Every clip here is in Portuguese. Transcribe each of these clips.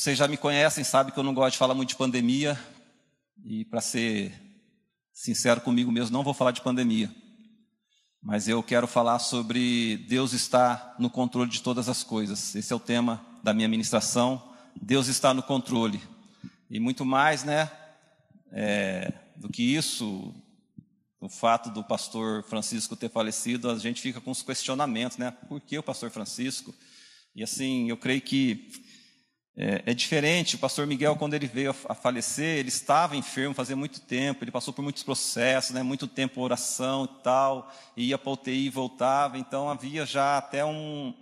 Vocês já me conhecem, sabem que eu não gosto de falar muito de pandemia. E para ser sincero comigo mesmo, não vou falar de pandemia. Mas eu quero falar sobre Deus está no controle de todas as coisas. Esse é o tema da minha ministração. Deus está no controle. E muito mais, né? É, do que isso, o fato do pastor Francisco ter falecido, a gente fica com os questionamentos, né? Por que o pastor Francisco? E assim, eu creio que é, é, diferente. O pastor Miguel, quando ele veio a, falecer, ele estava enfermo fazia muito tempo, ele passou por muitos processos, né? Muito tempo oração e tal, ia para UTI e voltava. Então havia já até um,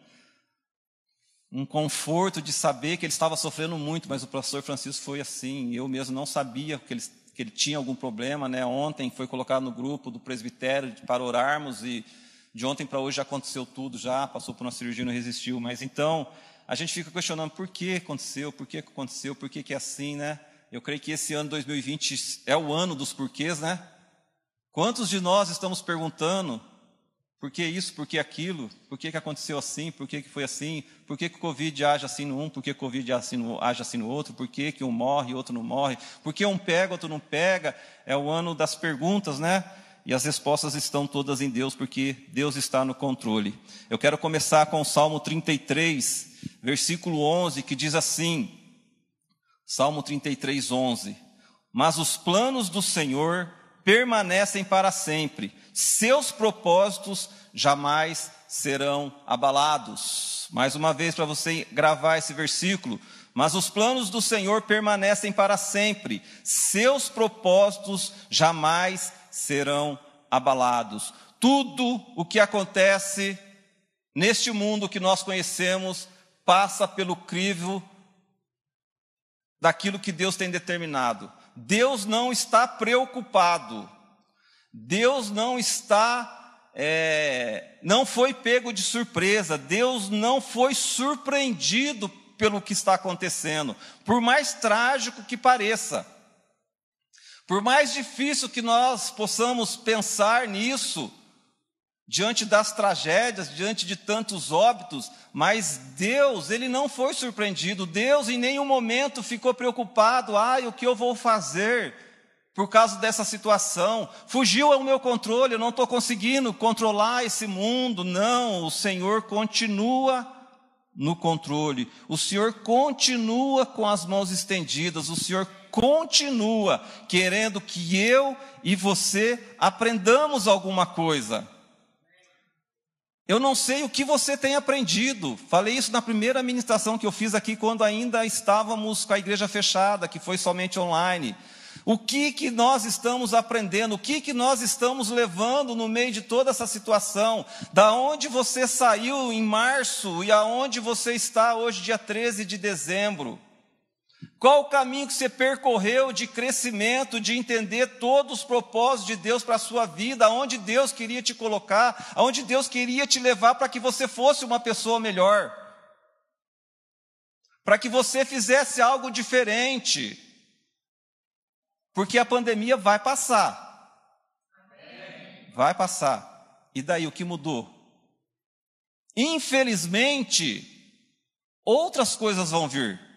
um conforto de saber que ele estava sofrendo muito, mas o pastor Francisco foi assim. Eu mesmo não sabia que ele que ele tinha algum problema, né? Ontem foi colocado no grupo do presbitério para orarmos e de ontem para hoje já aconteceu tudo, já passou por uma cirurgia e não resistiu. Mas então a gente fica questionando por que aconteceu, por que aconteceu, por que, que é assim, né? Eu creio que esse ano 2020 é o ano dos porquês, né? Quantos de nós estamos perguntando por que isso, por que aquilo, por que, que aconteceu assim, por que, que foi assim, por que, que o Covid age assim no um, por que o Covid age assim no, age assim no outro, por que, que um morre e outro não morre, por que um pega, outro não pega. É o ano das perguntas, né? E as respostas estão todas em Deus, porque Deus está no controle. Eu quero começar com o Salmo 33, versículo 11, que diz assim: Salmo 33, 11. Mas os planos do Senhor permanecem para sempre, seus propósitos jamais serão abalados. Mais uma vez, para você gravar esse versículo. Mas os planos do Senhor permanecem para sempre, seus propósitos jamais serão abalados. Tudo o que acontece neste mundo que nós conhecemos passa pelo crivo daquilo que Deus tem determinado. Deus não está preocupado, Deus não está, é, não foi pego de surpresa, Deus não foi surpreendido pelo que está acontecendo, por mais trágico que pareça. Por mais difícil que nós possamos pensar nisso, diante das tragédias, diante de tantos óbitos, mas Deus, ele não foi surpreendido. Deus em nenhum momento ficou preocupado, ai, o que eu vou fazer por causa dessa situação? Fugiu ao meu controle, eu não estou conseguindo controlar esse mundo. Não, o Senhor continua no controle. O Senhor continua com as mãos estendidas, o Senhor continua querendo que eu e você aprendamos alguma coisa. Eu não sei o que você tem aprendido. Falei isso na primeira ministração que eu fiz aqui, quando ainda estávamos com a igreja fechada, que foi somente online. O que que nós estamos aprendendo? O que que nós estamos levando no meio de toda essa situação? Da onde você saiu em março e aonde você está hoje, dia 13 de dezembro? Qual o caminho que você percorreu de crescimento, de entender todos os propósitos de Deus para a sua vida, aonde Deus queria te colocar, aonde Deus queria te levar para que você fosse uma pessoa melhor, para que você fizesse algo diferente, porque a pandemia vai passar, vai passar, e daí o que mudou? Infelizmente, outras coisas vão vir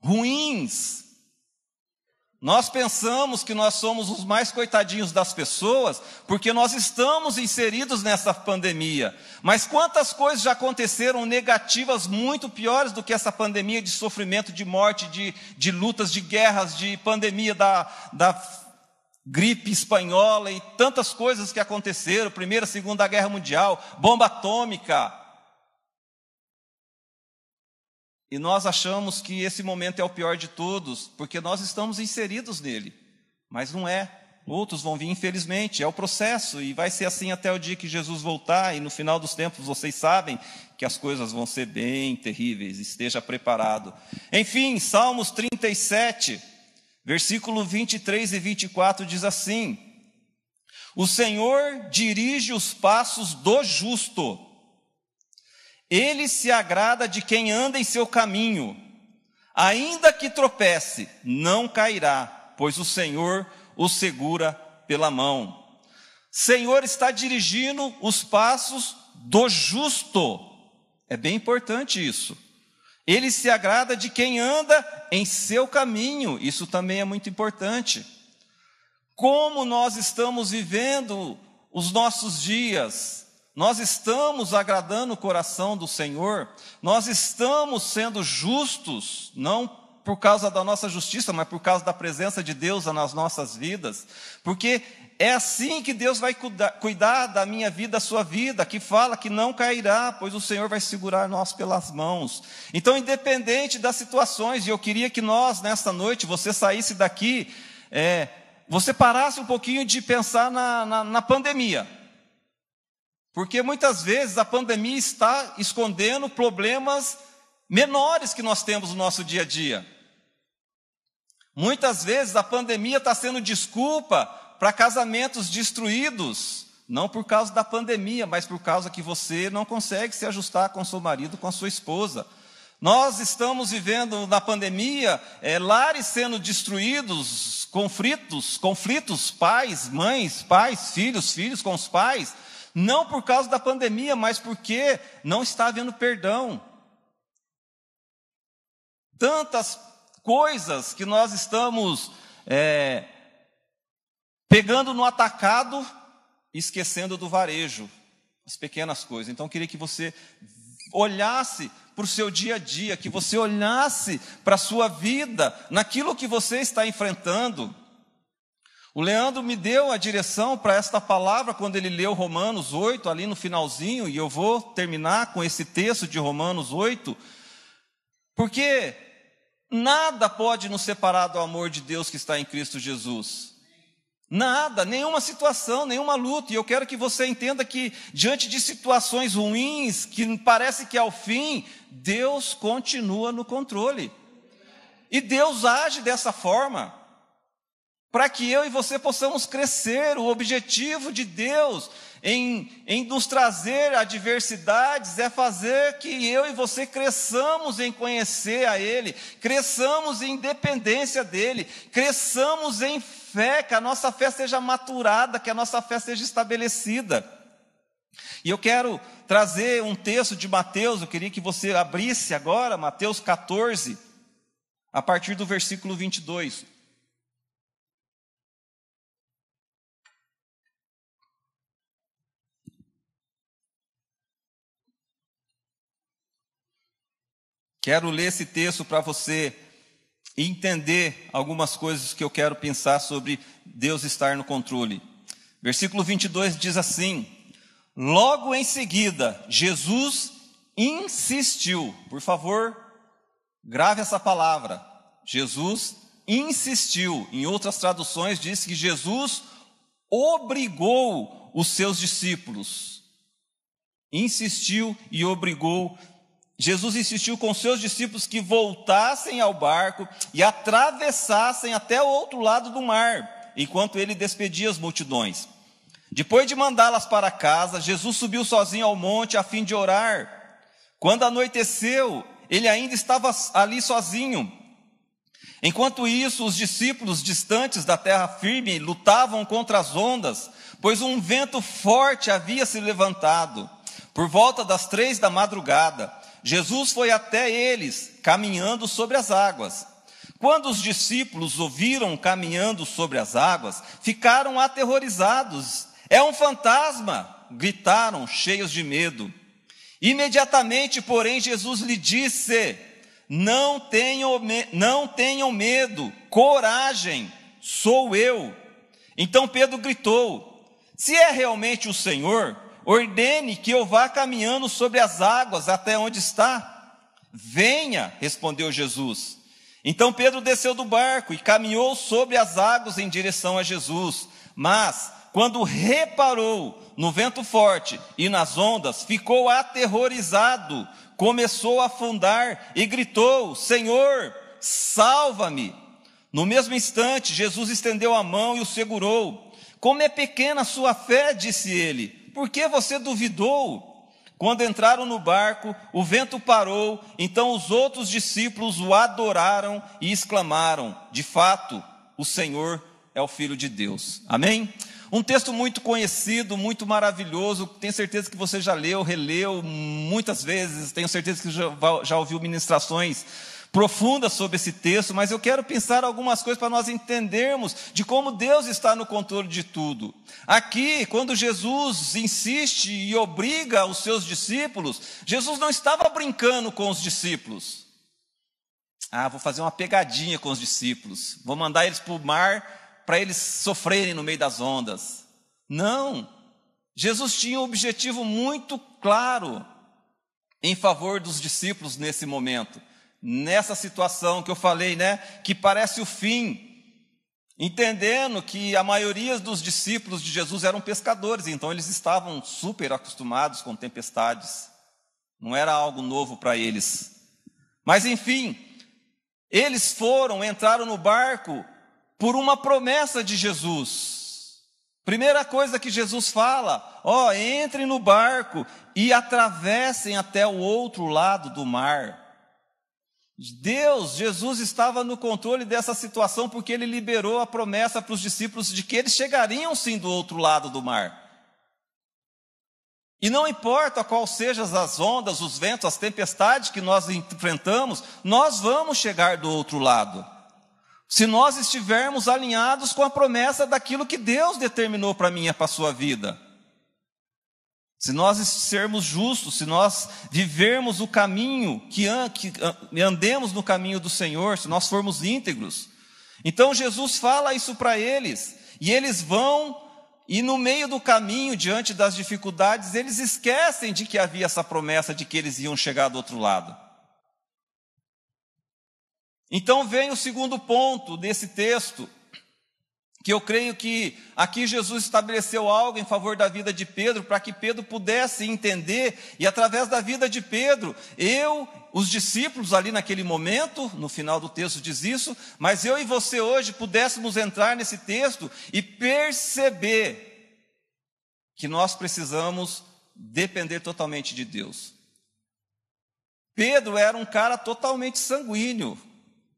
ruins. Nós pensamos que nós somos os mais coitadinhos das pessoas porque nós estamos inseridos nessa pandemia. Mas quantas coisas já aconteceram negativas muito piores do que essa pandemia de sofrimento, de morte, de, de lutas, de guerras, de pandemia da, da gripe espanhola e tantas coisas que aconteceram Primeira, Segunda Guerra Mundial, bomba atômica. E nós achamos que esse momento é o pior de todos, porque nós estamos inseridos nele. Mas não é. Outros vão vir, infelizmente, é o processo, e vai ser assim até o dia que Jesus voltar, e no final dos tempos vocês sabem que as coisas vão ser bem terríveis, esteja preparado. Enfim, Salmos 37, versículo 23 e 24 diz assim: O Senhor dirige os passos do justo ele se agrada de quem anda em seu caminho. Ainda que tropece, não cairá, pois o Senhor o segura pela mão. Senhor está dirigindo os passos do justo. É bem importante isso. Ele se agrada de quem anda em seu caminho. Isso também é muito importante. Como nós estamos vivendo os nossos dias? Nós estamos agradando o coração do Senhor? Nós estamos sendo justos, não por causa da nossa justiça, mas por causa da presença de Deus nas nossas vidas? Porque é assim que Deus vai cuidar, da minha vida, da sua vida, que fala que não cairá, pois o Senhor vai segurar nós pelas mãos. Então, independente das situações, e eu queria que nós, nesta noite, você saísse daqui, é, você parasse um pouquinho de pensar na, na, na pandemia. Porque muitas vezes a pandemia está escondendo problemas menores que nós temos no nosso dia a dia. Muitas vezes a pandemia está sendo desculpa para casamentos destruídos, não por causa da pandemia, mas por causa que você não consegue se ajustar com seu marido, com a sua esposa. Nós estamos vivendo na pandemia é, lares sendo destruídos, conflitos, conflitos, pais, mães, pais, filhos, filhos com os pais, não por causa da pandemia, mas porque não está havendo perdão. Tantas coisas que nós estamos é, Pegando no atacado, esquecendo do varejo, as pequenas coisas. Então eu queria que você olhasse para o seu dia a dia, que você olhasse para a sua vida, naquilo que você está enfrentando. O Leandro me deu a direção para esta palavra quando ele leu Romanos 8, ali no finalzinho, e eu vou terminar com esse texto de Romanos 8, porque nada pode nos separar do amor de Deus que está em Cristo Jesus. Nada, nenhuma situação, nenhuma luta. E eu quero que você entenda que, diante de situações ruins, que parece que é o fim, Deus continua no controle. E Deus age dessa forma, para que eu e você possamos crescer. O objetivo de Deus em, em nos trazer adversidades é fazer que eu e você cresçamos em conhecer a Ele, cresçamos em dependência dEle, cresçamos em fé, que a nossa fé seja maturada, que a nossa fé seja estabelecida. E eu quero trazer um texto de Mateus, eu queria que você abrisse agora, Mateus 14, a partir do versículo 22. Quero ler esse texto para você entender algumas coisas que eu quero pensar sobre Deus estar no controle. Versículo 22 diz assim: Logo em seguida, Jesus insistiu, por favor, grave essa palavra. Jesus insistiu, em outras traduções diz que Jesus obrigou os seus discípulos. Insistiu e obrigou Jesus insistiu com seus discípulos que voltassem ao barco e atravessassem até o outro lado do mar, enquanto ele despedia as multidões. Depois de mandá-las para casa, Jesus subiu sozinho ao monte a fim de orar. Quando anoiteceu, ele ainda estava ali sozinho. Enquanto isso, os discípulos distantes da terra firme lutavam contra as ondas, pois um vento forte havia se levantado. Por volta das três da madrugada, Jesus foi até eles, caminhando sobre as águas. Quando os discípulos ouviram caminhando sobre as águas, ficaram aterrorizados. É um fantasma! gritaram, cheios de medo. Imediatamente, porém, Jesus lhe disse: Não tenham, não tenham medo, coragem, sou eu. Então Pedro gritou: Se é realmente o Senhor, Ordene que eu vá caminhando sobre as águas até onde está. Venha, respondeu Jesus. Então Pedro desceu do barco e caminhou sobre as águas em direção a Jesus. Mas, quando reparou no vento forte e nas ondas, ficou aterrorizado, começou a afundar e gritou: Senhor, salva-me! No mesmo instante, Jesus estendeu a mão e o segurou. Como é pequena a sua fé, disse ele por que você duvidou? Quando entraram no barco, o vento parou, então os outros discípulos o adoraram e exclamaram: De fato, o Senhor é o Filho de Deus. Amém? Um texto muito conhecido, muito maravilhoso, tenho certeza que você já leu, releu muitas vezes, tenho certeza que já, já ouviu ministrações profundas sobre esse texto, mas eu quero pensar algumas coisas para nós entendermos de como Deus está no controle de tudo. Aqui, quando Jesus insiste e obriga os seus discípulos, Jesus não estava brincando com os discípulos. Ah, vou fazer uma pegadinha com os discípulos, vou mandar eles para o mar para eles sofrerem no meio das ondas. Não, Jesus tinha um objetivo muito claro em favor dos discípulos nesse momento nessa situação que eu falei, né, que parece o fim, entendendo que a maioria dos discípulos de Jesus eram pescadores, então eles estavam super acostumados com tempestades. Não era algo novo para eles. Mas enfim, eles foram, entraram no barco por uma promessa de Jesus. Primeira coisa que Jesus fala: ó, oh, entrem no barco e atravessem até o outro lado do mar. Deus, Jesus estava no controle dessa situação porque ele liberou a promessa para os discípulos de que eles chegariam sim do outro lado do mar. E não importa qual sejam as ondas, os ventos, as tempestades que nós enfrentamos, nós vamos chegar do outro lado. Se nós estivermos alinhados com a promessa daquilo que Deus determinou para mim e para a sua vida. Se nós sermos justos, se nós vivermos o caminho, que, andemos no caminho do Senhor, se nós formos íntegros. Então Jesus fala isso para eles, e eles vão, e no meio do caminho, diante das dificuldades, eles esquecem de que havia essa promessa de que eles iam chegar do outro lado. Então vem o segundo ponto desse texto, que eu creio que aqui Jesus estabeleceu algo em favor da vida de Pedro, para que Pedro pudesse entender, e através da vida de Pedro, eu, os discípulos ali naquele momento, no final do texto diz isso, mas eu e você hoje pudéssemos entrar nesse texto e perceber que nós precisamos depender totalmente de Deus. Pedro era um cara totalmente sanguíneo,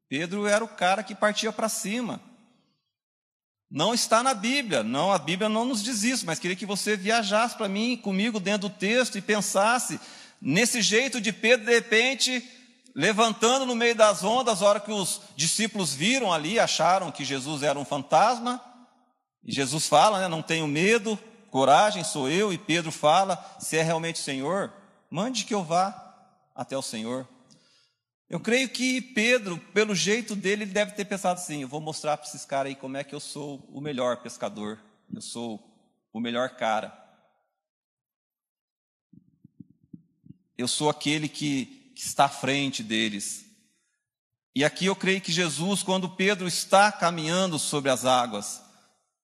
Pedro era o cara que partia para cima. Não está na Bíblia, não, a Bíblia não nos diz isso, mas queria que você viajasse para mim, comigo dentro do texto e pensasse nesse jeito de Pedro, de repente, levantando no meio das ondas, a hora que os discípulos viram ali, acharam que Jesus era um fantasma, e Jesus fala, né, não tenho medo, coragem, sou eu, e Pedro fala, se é realmente o Senhor, mande que eu vá até o Senhor. Eu creio que Pedro, pelo jeito dele, ele deve ter pensado assim: eu vou mostrar para esses caras aí como é que eu sou o melhor pescador, eu sou o melhor cara. Eu sou aquele que, que está à frente deles. E aqui eu creio que Jesus, quando Pedro está caminhando sobre as águas,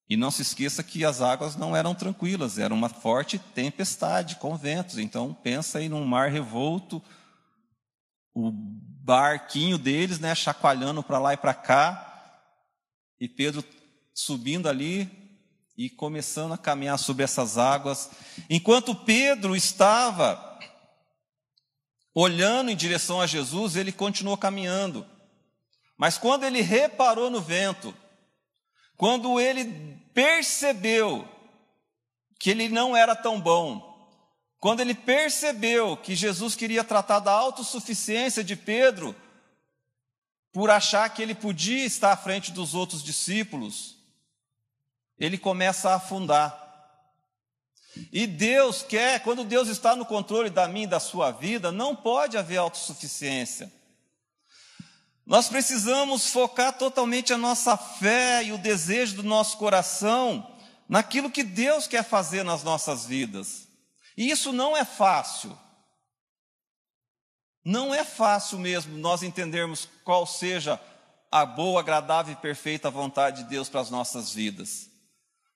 e não se esqueça que as águas não eram tranquilas, era uma forte tempestade com ventos. Então pensa aí num mar revolto, o barquinho deles, né, chacoalhando para lá e para cá, e Pedro subindo ali e começando a caminhar sobre essas águas. Enquanto Pedro estava olhando em direção a Jesus, ele continuou caminhando. Mas quando ele reparou no vento, quando ele percebeu que ele não era tão bom, quando ele percebeu que Jesus queria tratar da autossuficiência de Pedro, por achar que ele podia estar à frente dos outros discípulos, ele começa a afundar. E Deus quer, quando Deus está no controle da minha e da sua vida, não pode haver autossuficiência. Nós precisamos focar totalmente a nossa fé e o desejo do nosso coração naquilo que Deus quer fazer nas nossas vidas. E isso não é fácil. Não é fácil mesmo nós entendermos qual seja a boa, agradável e perfeita vontade de Deus para as nossas vidas.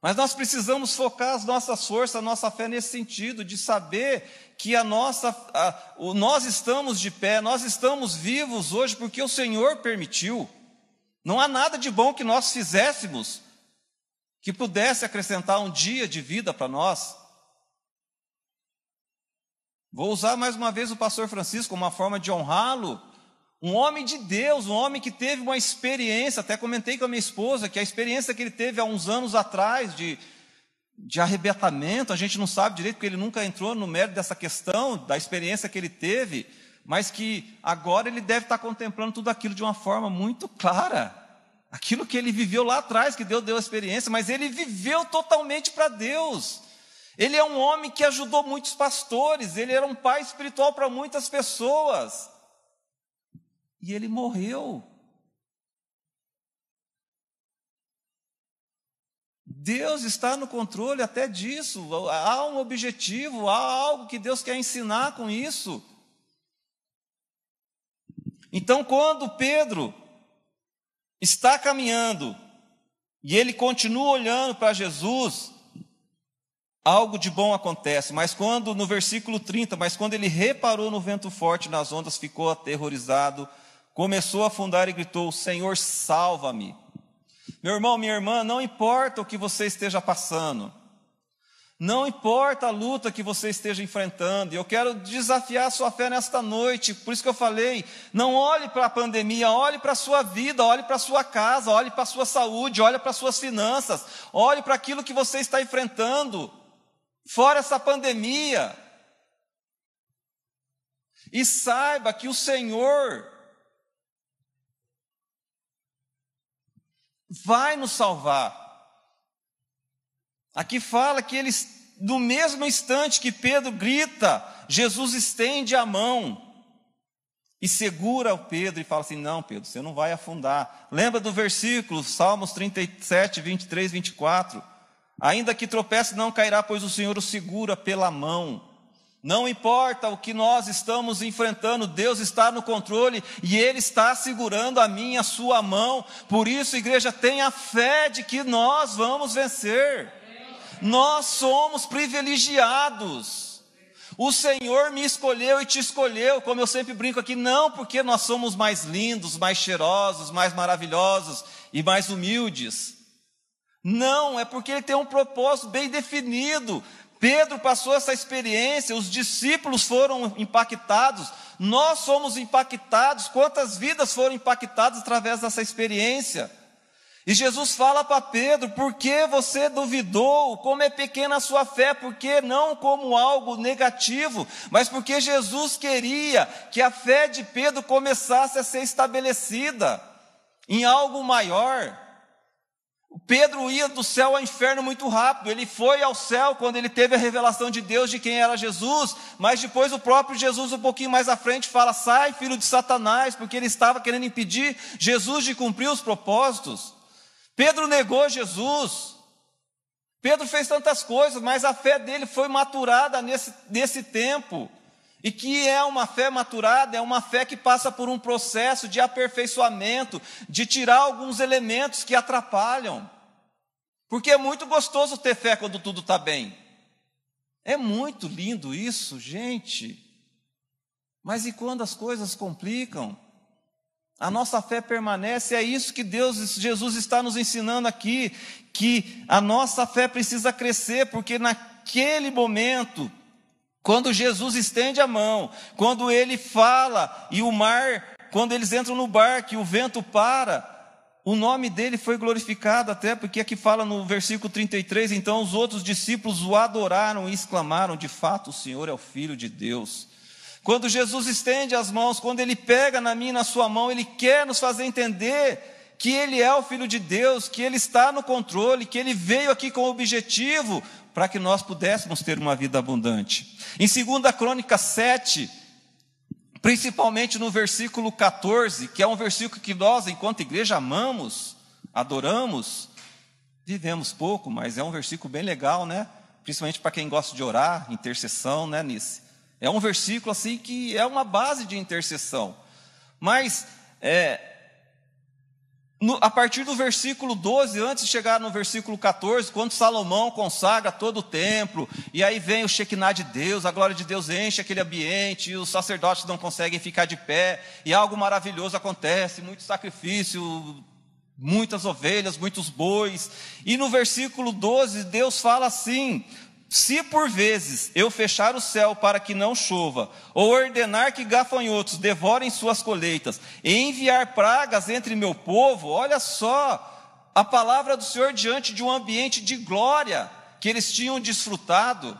Mas nós precisamos focar as nossas forças, a nossa fé nesse sentido, de saber que a nossa, a, o, nós estamos de pé, nós estamos vivos hoje porque o Senhor permitiu. Não há nada de bom que nós fizéssemos que pudesse acrescentar um dia de vida para nós. Vou usar mais uma vez o pastor Francisco como uma forma de honrá-lo. Um homem de Deus, um homem que teve uma experiência, até comentei com a minha esposa, que a experiência que ele teve há uns anos atrás de, de arrebatamento, a gente não sabe direito, porque ele nunca entrou no mérito dessa questão, da experiência que ele teve, mas que agora ele deve estar contemplando tudo aquilo de uma forma muito clara. Aquilo que ele viveu lá atrás, que Deus deu a experiência, mas ele viveu totalmente para Deus. Ele é um homem que ajudou muitos pastores, ele era um pai espiritual para muitas pessoas. E ele morreu. Deus está no controle até disso. Há um objetivo, há algo que Deus quer ensinar com isso. Então, quando Pedro está caminhando e ele continua olhando para Jesus, algo de bom acontece. Mas quando, no versículo 30, mas quando ele reparou no vento forte nas ondas, ficou aterrorizado, começou a afundar e gritou: Senhor, salva-me. Meu irmão, minha irmã, não importa o que você esteja passando, não importa a luta que você esteja enfrentando, e eu quero desafiar a sua fé nesta noite, por isso que eu falei: não olhe para a pandemia, olhe para a sua vida, olhe para a sua casa, olhe para a sua saúde, olhe para as suas finanças, olhe para aquilo que você está enfrentando, fora essa pandemia, e saiba que o Senhor vai nos salvar. Aqui fala que eles, no mesmo instante que Pedro grita, Jesus estende a mão e segura o Pedro e fala assim: Não, Pedro, você não vai afundar. Lembra do versículo, Salmos 37, 23, 24? Ainda que tropece, não cairá, pois o Senhor o segura pela mão. Não importa o que nós estamos enfrentando, Deus está no controle e Ele está segurando a minha, a sua mão. Por isso, igreja, tenha fé de que nós vamos vencer. Nós somos privilegiados. O Senhor me escolheu e te escolheu, como eu sempre brinco aqui, não porque nós somos mais lindos, mais cheirosos, mais maravilhosos e mais humildes. Não, é porque Ele tem um propósito bem definido. Pedro passou essa experiência, os discípulos foram impactados, nós somos impactados, quantas vidas foram impactadas através dessa experiência? E Jesus fala para Pedro: por que você duvidou? Como é pequena a sua fé? Porque não como algo negativo, mas porque Jesus queria que a fé de Pedro começasse a ser estabelecida em algo maior. Pedro ia do céu ao inferno muito rápido. Ele foi ao céu quando ele teve a revelação de Deus de quem era Jesus, mas depois o próprio Jesus, um pouquinho mais à frente, fala: sai, filho de Satanás, porque ele estava querendo impedir Jesus de cumprir os propósitos. Pedro negou Jesus. Pedro fez tantas coisas, mas a fé dele foi maturada nesse, nesse tempo. E que é uma fé maturada, é uma fé que passa por um processo de aperfeiçoamento, de tirar alguns elementos que atrapalham. Porque é muito gostoso ter fé quando tudo está bem. É muito lindo isso, gente. Mas e quando as coisas complicam? A nossa fé permanece, é isso que Deus, Jesus está nos ensinando aqui, que a nossa fé precisa crescer, porque naquele momento quando Jesus estende a mão, quando ele fala e o mar, quando eles entram no barco e o vento para, o nome dele foi glorificado, até porque aqui fala no versículo 33, então os outros discípulos o adoraram e exclamaram: De fato, o Senhor é o Filho de Deus. Quando Jesus estende as mãos, quando ele pega na minha na sua mão, ele quer nos fazer entender que ele é o Filho de Deus, que ele está no controle, que ele veio aqui com o objetivo para que nós pudéssemos ter uma vida abundante. Em 2 Crônica 7, principalmente no versículo 14, que é um versículo que nós, enquanto igreja, amamos, adoramos, vivemos pouco, mas é um versículo bem legal, né? Principalmente para quem gosta de orar, intercessão, né, Nice? É um versículo assim que é uma base de intercessão. Mas é, no, a partir do versículo 12, antes de chegar no versículo 14, quando Salomão consagra todo o templo, e aí vem o Shekinah de Deus, a glória de Deus enche aquele ambiente, e os sacerdotes não conseguem ficar de pé, e algo maravilhoso acontece, muito sacrifício, muitas ovelhas, muitos bois. E no versículo 12, Deus fala assim: se por vezes eu fechar o céu para que não chova, ou ordenar que gafanhotos devorem suas colheitas, e enviar pragas entre meu povo, olha só, a palavra do Senhor diante de um ambiente de glória, que eles tinham desfrutado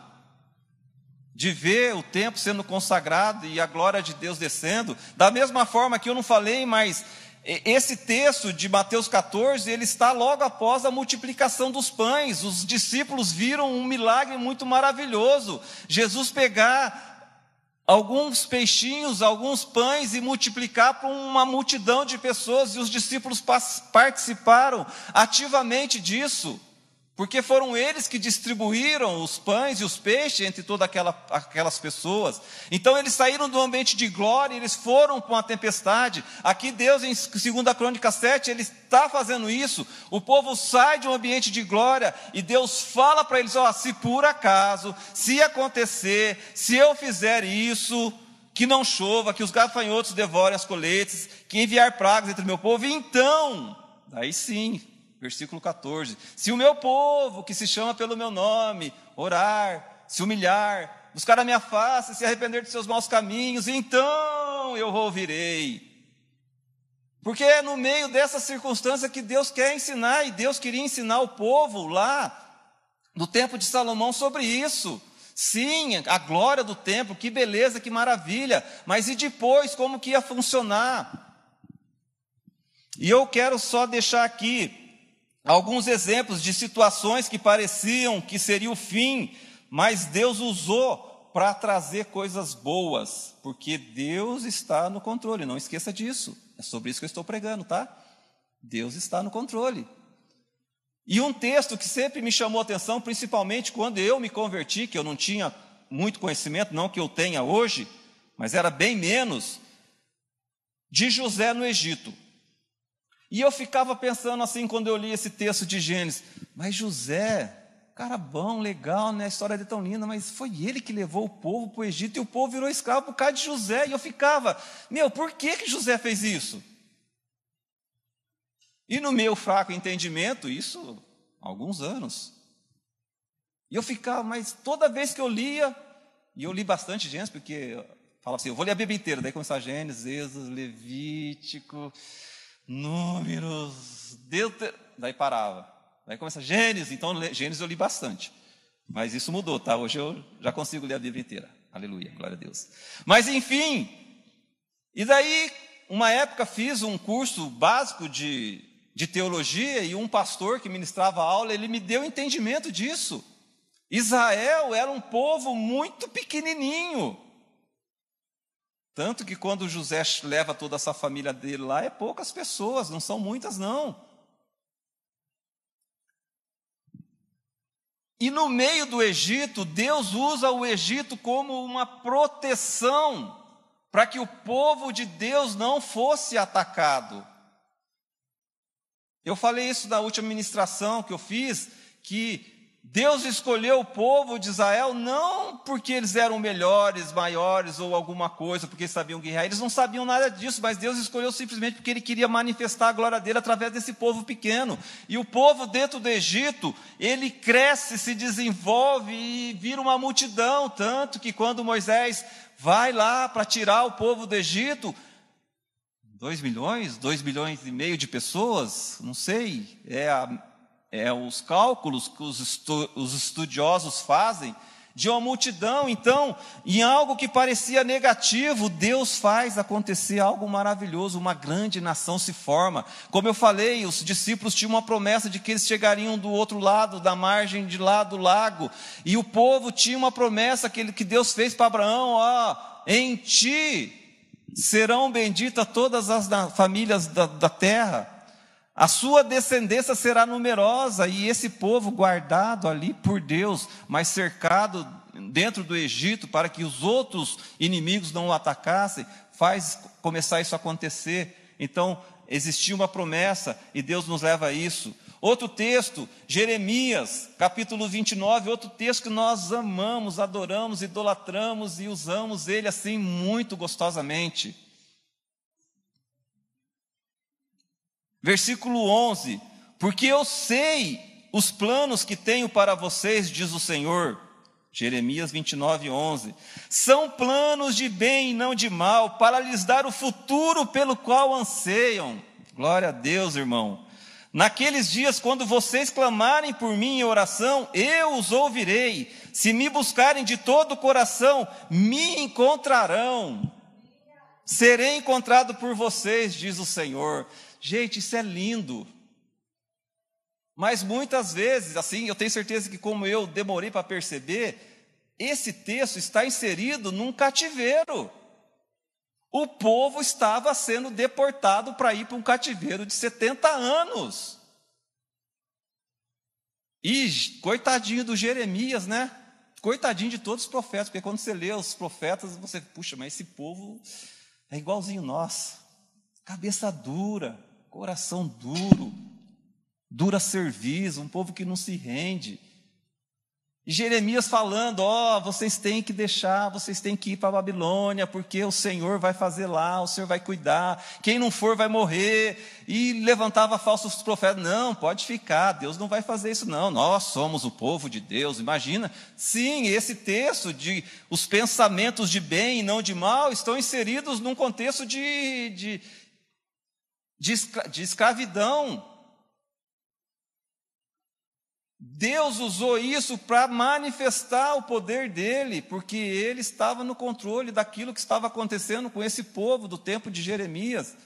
de ver o templo sendo consagrado e a glória de Deus descendo, da mesma forma que eu não falei, mas esse texto de Mateus 14, ele está logo após a multiplicação dos pães. Os discípulos viram um milagre muito maravilhoso. Jesus pegar alguns peixinhos, alguns pães e multiplicar para uma multidão de pessoas, e os discípulos participaram ativamente disso. Porque foram eles que distribuíram os pães e os peixes entre todas aquela, aquelas pessoas. Então eles saíram do ambiente de glória, eles foram para uma tempestade. Aqui Deus, em 2 Crônica 7, Ele está fazendo isso. O povo sai de um ambiente de glória e Deus fala para eles: ó, oh, se por acaso, se acontecer, se eu fizer isso, que não chova, que os gafanhotos devorem as coletes, que enviar pragas entre o meu povo, então, aí sim, versículo 14: Se o meu povo, que se chama pelo meu nome, orar, se humilhar, buscar a minha face, se arrepender de seus maus caminhos, então eu ouvirei. Porque é no meio dessa circunstância que Deus quer ensinar, e Deus queria ensinar o povo lá, no tempo de Salomão, sobre isso. Sim, a glória do templo, que beleza, que maravilha, mas e depois, como que ia funcionar? E eu quero só deixar aqui alguns exemplos de situações que pareciam que seria o fim, mas Deus usou para trazer coisas boas, porque Deus está no controle, não esqueça disso. É sobre isso que eu estou pregando, tá? Deus está no controle. E um texto que sempre me chamou a atenção, principalmente quando eu me converti, que eu não tinha muito conhecimento, não que eu tenha hoje, mas era bem menos, de José no Egito. E eu ficava pensando assim quando eu li esse texto de Gênesis, mas José, cara bom, legal, né? A história dele é tão linda, mas foi ele que levou o povo para o Egito e o povo virou escravo por causa de José. E eu ficava, meu, por que, que José fez isso? E no meu fraco entendimento, isso há alguns anos. E eu ficava, mas toda vez que eu lia, e eu li bastante Gênesis, porque fala assim, eu vou ler a Bíblia inteira, daí começar Gênesis, Êxodo, Levítico, Números, Deuter... daí parava. Daí começa Gênesis, então Gênesis eu li bastante. Mas isso mudou, tá? Hoje eu já consigo ler a Bíblia inteira. Aleluia, glória a Deus. Mas enfim, e daí, uma época fiz um curso básico de, de teologia e um pastor que ministrava aula, ele me deu entendimento disso. Israel era um povo muito pequenininho. Tanto que quando José leva toda essa família dele lá, é poucas pessoas, não são muitas, não. E no meio do Egito, Deus usa o Egito como uma proteção para que o povo de Deus não fosse atacado. Eu falei isso na última ministração que eu fiz, que Deus escolheu o povo de Israel não porque eles eram melhores, maiores ou alguma coisa, porque sabiam guerrear, eles não sabiam nada disso, mas Deus escolheu simplesmente porque ele queria manifestar a glória dele através desse povo pequeno. E o povo dentro do Egito, ele cresce, se desenvolve e vira uma multidão, tanto que quando Moisés vai lá para tirar o povo do Egito, dois milhões, dois milhões e meio de pessoas, não sei, é a é, os cálculos que os, estu, os estudiosos fazem de uma multidão. Então, em algo que parecia negativo, Deus faz acontecer algo maravilhoso, uma grande nação se forma. Como eu falei, os discípulos tinham uma promessa de que eles chegariam do outro lado, da margem de lá do lago, e o povo tinha uma promessa que, que Deus fez para Abraão: ó, em ti serão benditas todas as famílias da, da terra. A sua descendência será numerosa e esse povo guardado ali por Deus, mas cercado dentro do Egito para que os outros inimigos não o atacassem, faz começar isso a acontecer. Então, existia uma promessa e Deus nos leva a isso. Outro texto, Jeremias, capítulo 29, outro texto que nós amamos, adoramos, idolatramos e usamos ele assim muito gostosamente. Versículo 11: Porque eu sei os planos que tenho para vocês, diz o Senhor. Jeremias 29, 11. São planos de bem e não de mal, para lhes dar o futuro pelo qual anseiam. Glória a Deus, irmão. Naqueles dias, quando vocês clamarem por mim em oração, eu os ouvirei. Se me buscarem de todo o coração, me encontrarão. Serei encontrado por vocês, diz o Senhor. Gente, isso é lindo. Mas muitas vezes, assim, eu tenho certeza que, como eu demorei para perceber, esse texto está inserido num cativeiro. O povo estava sendo deportado para ir para um cativeiro de 70 anos. E coitadinho do Jeremias, né? Coitadinho de todos os profetas, porque quando você lê os profetas, você, puxa, mas esse povo é igualzinho nós. Cabeça dura, coração duro, dura serviço, um povo que não se rende. E Jeremias falando: Ó, oh, vocês têm que deixar, vocês têm que ir para a Babilônia, porque o Senhor vai fazer lá, o Senhor vai cuidar, quem não for vai morrer. E levantava falsos profetas: Não, pode ficar, Deus não vai fazer isso, não. Nós somos o povo de Deus. Imagina, sim, esse texto de os pensamentos de bem e não de mal estão inseridos num contexto de, de, de, de escravidão. Deus usou isso para manifestar o poder dele, porque ele estava no controle daquilo que estava acontecendo com esse povo do tempo de Jeremias,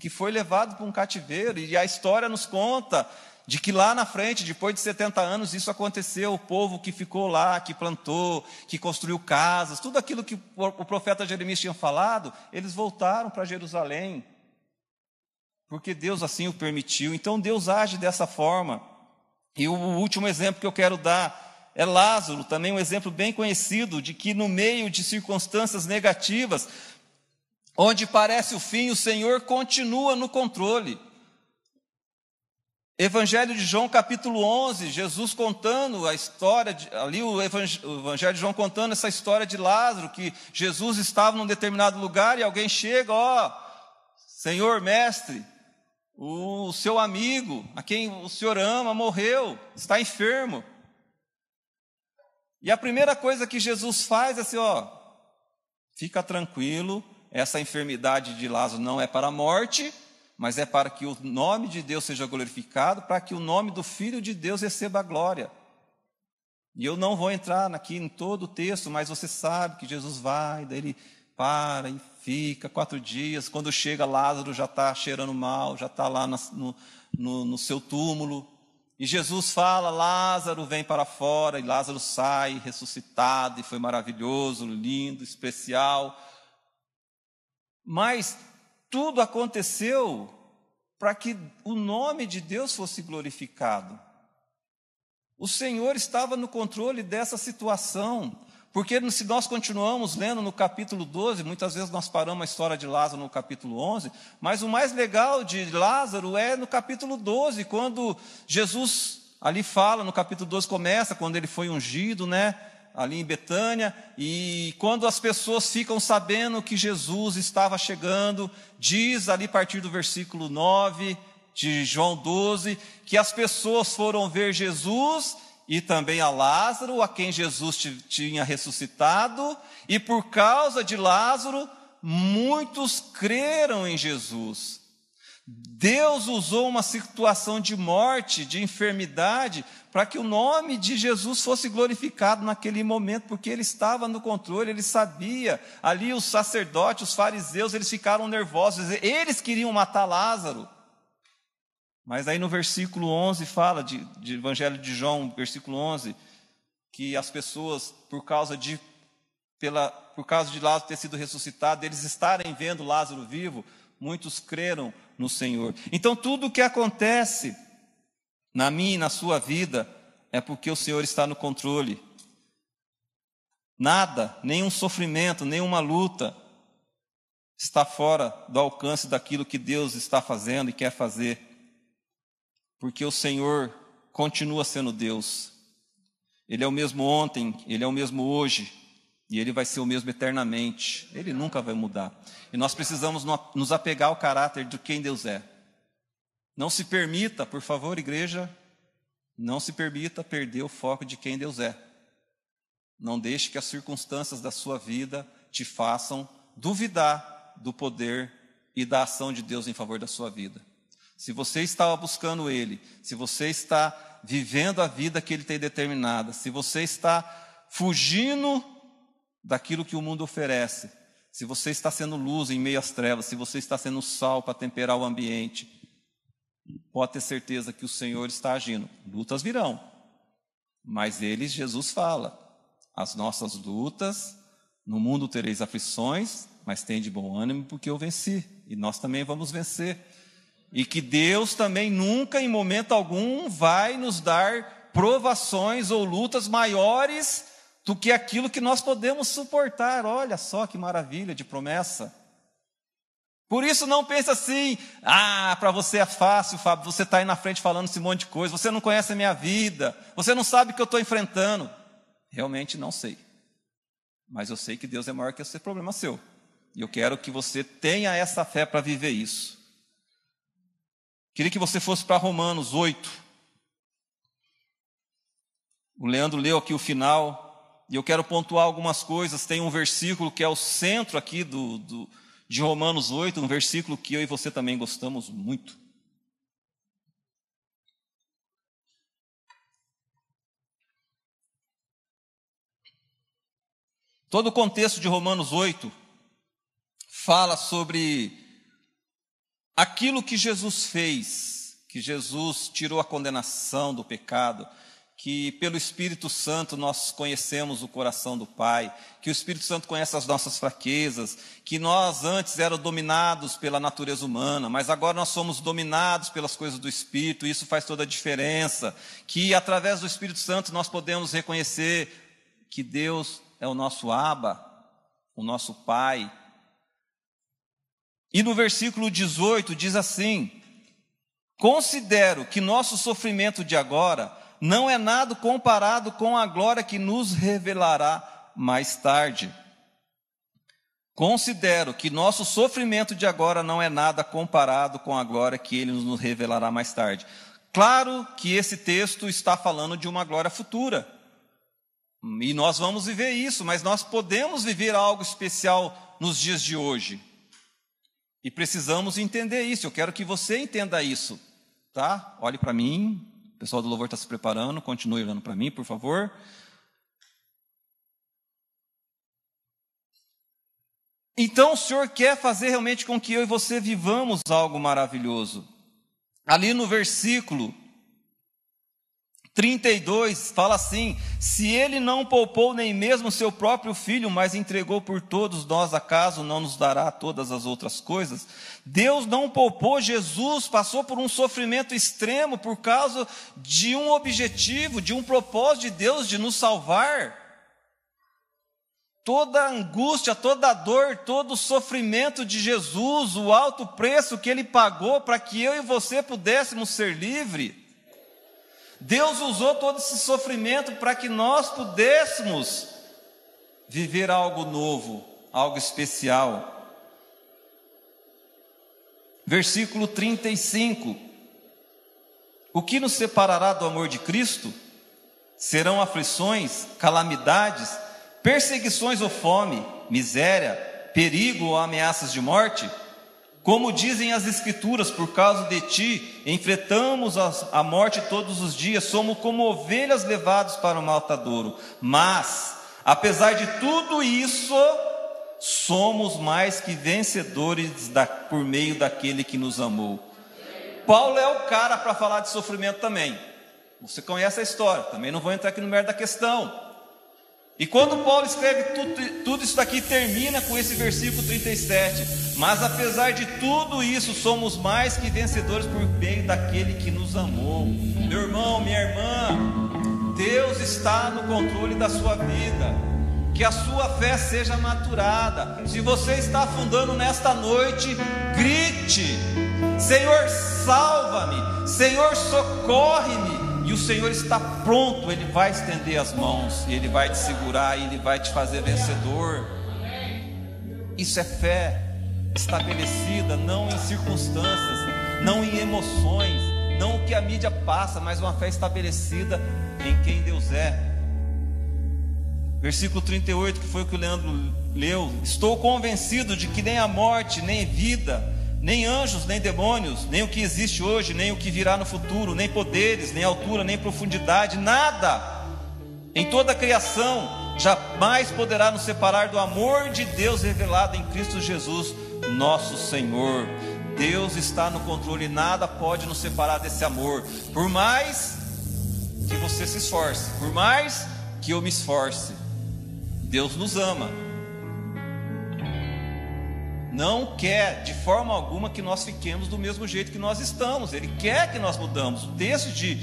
que foi levado para um cativeiro, e a história nos conta de que lá na frente, depois de 70 anos, isso aconteceu, o povo que ficou lá, que plantou, que construiu casas, tudo aquilo que o profeta Jeremias tinha falado, eles voltaram para Jerusalém, porque Deus assim o permitiu. Então Deus age dessa forma. E o último exemplo que eu quero dar é Lázaro, também um exemplo bem conhecido de que no meio de circunstâncias negativas, onde parece o fim, o Senhor continua no controle. Evangelho de João, capítulo 11, Jesus contando a história, de, ali o Evangelho de João contando essa história de Lázaro, que Jesus estava num determinado lugar e alguém chega, ó, Senhor, mestre, o seu amigo, a quem o senhor ama, morreu, está enfermo. E a primeira coisa que Jesus faz é assim: ó, fica tranquilo, essa enfermidade de Lázaro não é para a morte, mas é para que o nome de Deus seja glorificado, para que o nome do Filho de Deus receba a glória. E eu não vou entrar aqui em todo o texto, mas você sabe que Jesus vai, daí ele para e fica quatro dias. Quando chega, Lázaro já está cheirando mal, já está lá no, no, no seu túmulo. E Jesus fala: Lázaro vem para fora, e Lázaro sai ressuscitado, e foi maravilhoso, lindo, especial. Mas tudo aconteceu para que o nome de Deus fosse glorificado. O Senhor estava no controle dessa situação. Porque se nós continuamos lendo no capítulo 12, muitas vezes nós paramos a história de Lázaro no capítulo 11, mas o mais legal de Lázaro é no capítulo 12, quando Jesus ali fala, no capítulo 12 começa, quando ele foi ungido, né? ali em Betânia, e quando as pessoas ficam sabendo que Jesus estava chegando, diz ali a partir do versículo 9 de João 12, que as pessoas foram ver Jesus e também a Lázaro, a quem Jesus tinha ressuscitado, e por causa de Lázaro, muitos creram em Jesus. Deus usou uma situação de morte, de enfermidade, para que o nome de Jesus fosse glorificado naquele momento, porque ele estava no controle, ele sabia. Ali os sacerdotes, os fariseus, eles ficaram nervosos, eles queriam matar Lázaro. Mas aí no versículo 11 fala de, de Evangelho de João, versículo 11, que as pessoas, por causa de pela, por causa de Lázaro ter sido ressuscitado, eles estarem vendo Lázaro vivo, muitos creram no Senhor. Então tudo o que acontece na minha e na sua vida é porque o Senhor está no controle. Nada, nenhum sofrimento, nenhuma luta está fora do alcance daquilo que Deus está fazendo e quer fazer porque o Senhor continua sendo Deus. Ele é o mesmo ontem, ele é o mesmo hoje, e ele vai ser o mesmo eternamente. Ele nunca vai mudar. E nós precisamos nos apegar ao caráter de quem Deus é. Não se permita, por favor, igreja, não se permita perder o foco de quem Deus é. Não deixe que as circunstâncias da sua vida te façam duvidar do poder e da ação de Deus em favor da sua vida. Se você está buscando Ele, se você está vivendo a vida que Ele tem determinada, se você está fugindo daquilo que o mundo oferece, se você está sendo luz em meio às trevas, se você está sendo sal para temperar o ambiente, pode ter certeza que o Senhor está agindo. Lutas virão, mas eles, Jesus fala, as nossas lutas, no mundo tereis aflições, mas tem de bom ânimo porque eu venci, e nós também vamos vencer. E que Deus também nunca, em momento algum, vai nos dar provações ou lutas maiores do que aquilo que nós podemos suportar. Olha só que maravilha de promessa. Por isso não pense assim, ah, para você é fácil, Fábio, você está aí na frente falando esse monte de coisa, você não conhece a minha vida, você não sabe o que eu estou enfrentando. Realmente não sei. Mas eu sei que Deus é maior que esse problema seu. E eu quero que você tenha essa fé para viver isso. Queria que você fosse para Romanos 8. O Leandro leu aqui o final, e eu quero pontuar algumas coisas. Tem um versículo que é o centro aqui do, do, de Romanos 8, um versículo que eu e você também gostamos muito. Todo o contexto de Romanos 8 fala sobre aquilo que Jesus fez, que Jesus tirou a condenação do pecado, que pelo Espírito Santo nós conhecemos o coração do Pai, que o Espírito Santo conhece as nossas fraquezas, que nós antes éramos dominados pela natureza humana, mas agora nós somos dominados pelas coisas do Espírito, e isso faz toda a diferença, que através do Espírito Santo nós podemos reconhecer que Deus é o nosso Aba, o nosso Pai, e no versículo 18 diz assim: Considero que nosso sofrimento de agora não é nada comparado com a glória que nos revelará mais tarde. Considero que nosso sofrimento de agora não é nada comparado com a glória que ele nos revelará mais tarde. Claro que esse texto está falando de uma glória futura. E nós vamos viver isso, mas nós podemos viver algo especial nos dias de hoje. E precisamos entender isso. Eu quero que você entenda isso, tá? Olhe para mim. O pessoal do louvor está se preparando. Continue olhando para mim, por favor. Então o Senhor quer fazer realmente com que eu e você vivamos algo maravilhoso. Ali no versículo 32 fala assim: Se ele não poupou nem mesmo seu próprio filho, mas entregou por todos nós, acaso não nos dará todas as outras coisas? Deus não poupou Jesus, passou por um sofrimento extremo por causa de um objetivo, de um propósito de Deus de nos salvar. Toda a angústia, toda a dor, todo o sofrimento de Jesus, o alto preço que ele pagou para que eu e você pudéssemos ser livres Deus usou todo esse sofrimento para que nós pudéssemos viver algo novo, algo especial. Versículo 35. O que nos separará do amor de Cristo? Serão aflições, calamidades, perseguições ou fome, miséria, perigo ou ameaças de morte? Como dizem as Escrituras, por causa de ti, enfrentamos a morte todos os dias, somos como ovelhas levadas para o matadouro. Mas, apesar de tudo isso, somos mais que vencedores da, por meio daquele que nos amou. Paulo é o cara para falar de sofrimento também. Você conhece a história, também não vou entrar aqui no mérito da questão. E quando Paulo escreve tudo, tudo isso daqui, termina com esse versículo 37. Mas apesar de tudo isso, somos mais que vencedores por meio daquele que nos amou. Meu irmão, minha irmã, Deus está no controle da sua vida. Que a sua fé seja maturada. Se você está afundando nesta noite, grite: Senhor, salva-me. Senhor, socorre-me. E o Senhor está pronto, Ele vai estender as mãos, e Ele vai te segurar, e Ele vai te fazer vencedor. Isso é fé estabelecida, não em circunstâncias, não em emoções, não o que a mídia passa, mas uma fé estabelecida em quem Deus é. Versículo 38, que foi o que o Leandro leu: Estou convencido de que nem a morte, nem vida, nem anjos, nem demônios, nem o que existe hoje, nem o que virá no futuro, nem poderes, nem altura, nem profundidade, nada em toda a criação jamais poderá nos separar do amor de Deus revelado em Cristo Jesus, nosso Senhor. Deus está no controle e nada pode nos separar desse amor, por mais que você se esforce, por mais que eu me esforce. Deus nos ama. Não quer de forma alguma que nós fiquemos do mesmo jeito que nós estamos. Ele quer que nós mudamos. O texto de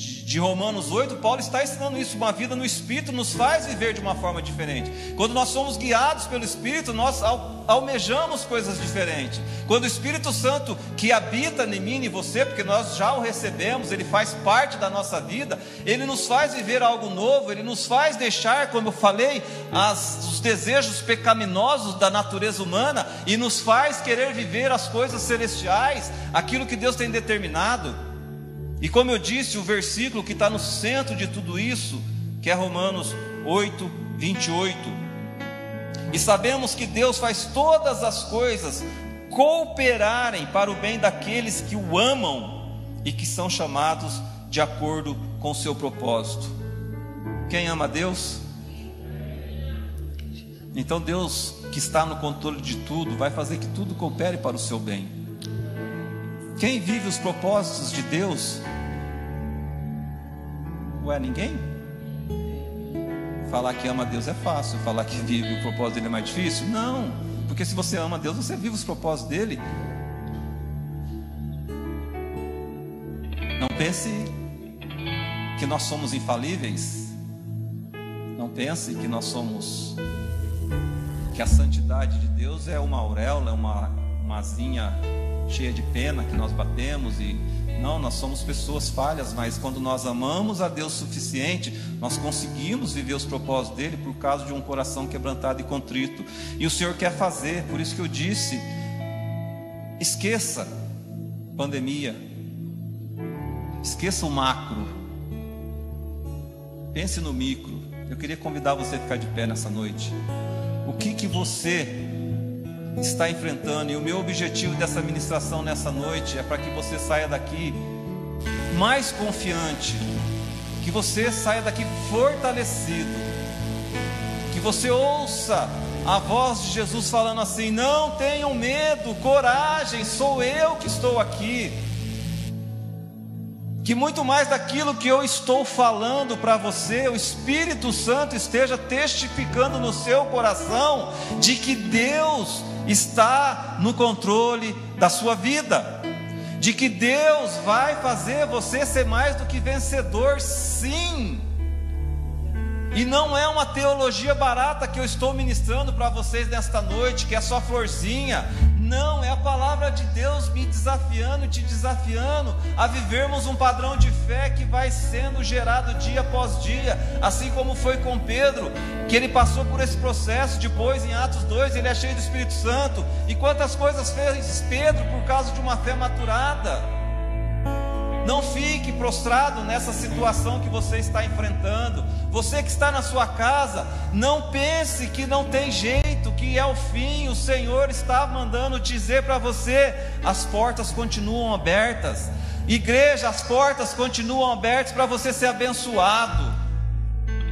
de Romanos 8, Paulo está ensinando isso. Uma vida no Espírito nos faz viver de uma forma diferente. Quando nós somos guiados pelo Espírito, nós almejamos coisas diferentes. Quando o Espírito Santo que habita em mim e você, porque nós já o recebemos, ele faz parte da nossa vida, ele nos faz viver algo novo, ele nos faz deixar, como eu falei, as, os desejos pecaminosos da natureza humana e nos faz querer viver as coisas celestiais, aquilo que Deus tem determinado. E como eu disse, o versículo que está no centro de tudo isso, que é Romanos 8, 28. E sabemos que Deus faz todas as coisas cooperarem para o bem daqueles que o amam e que são chamados de acordo com o seu propósito. Quem ama Deus? Então Deus, que está no controle de tudo, vai fazer que tudo coopere para o seu bem. Quem vive os propósitos de Deus? Ué, ninguém? Falar que ama Deus é fácil, falar que vive o propósito dele é mais difícil? Não, porque se você ama Deus, você vive os propósitos dele. Não pense que nós somos infalíveis. Não pense que nós somos que a santidade de Deus é uma auréola, é uma, uma asinha cheia de pena que nós batemos e não, nós somos pessoas falhas, mas quando nós amamos a Deus suficiente, nós conseguimos viver os propósitos dele por causa de um coração quebrantado e contrito. E o Senhor quer fazer, por isso que eu disse: esqueça pandemia, esqueça o macro, pense no micro. Eu queria convidar você a ficar de pé nessa noite. O que que você está enfrentando. E o meu objetivo dessa ministração nessa noite é para que você saia daqui mais confiante, que você saia daqui fortalecido, que você ouça a voz de Jesus falando assim: não tenham medo, coragem, sou eu que estou aqui que muito mais daquilo que eu estou falando para você, o Espírito Santo esteja testificando no seu coração de que Deus está no controle da sua vida, de que Deus vai fazer você ser mais do que vencedor, sim. E não é uma teologia barata que eu estou ministrando para vocês nesta noite, que é só florzinha. Não, é a palavra de Deus me desafiando, te desafiando a vivermos um padrão de fé que vai sendo gerado dia após dia, assim como foi com Pedro, que ele passou por esse processo. Depois, em Atos 2, ele é cheio do Espírito Santo. E quantas coisas fez Pedro por causa de uma fé maturada? Não fique prostrado nessa situação que você está enfrentando. Você que está na sua casa, não pense que não tem jeito, que é o fim. O Senhor está mandando dizer para você: as portas continuam abertas. Igreja, as portas continuam abertas para você ser abençoado.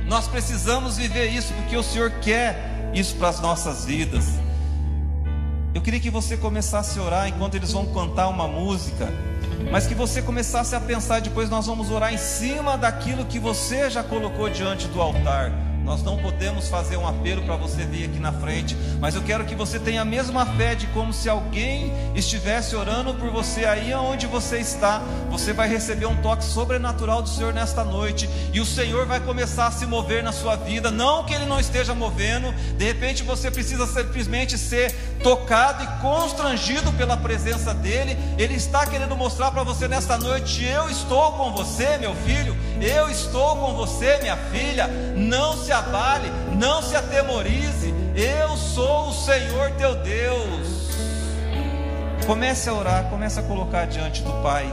Nós precisamos viver isso porque o Senhor quer isso para as nossas vidas. Eu queria que você começasse a orar enquanto eles vão cantar uma música mas que você começasse a pensar, depois nós vamos orar em cima daquilo que você já colocou diante do altar. Nós não podemos fazer um apelo para você vir aqui na frente, mas eu quero que você tenha a mesma fé de como se alguém estivesse orando por você aí onde você está. Você vai receber um toque sobrenatural do Senhor nesta noite, e o Senhor vai começar a se mover na sua vida. Não que Ele não esteja movendo, de repente você precisa simplesmente ser tocado e constrangido pela presença dEle. Ele está querendo mostrar para você nesta noite: eu estou com você, meu filho, eu estou com você, minha filha. Não se abale, não se atemorize. Eu sou o Senhor teu Deus. Comece a orar, comece a colocar diante do Pai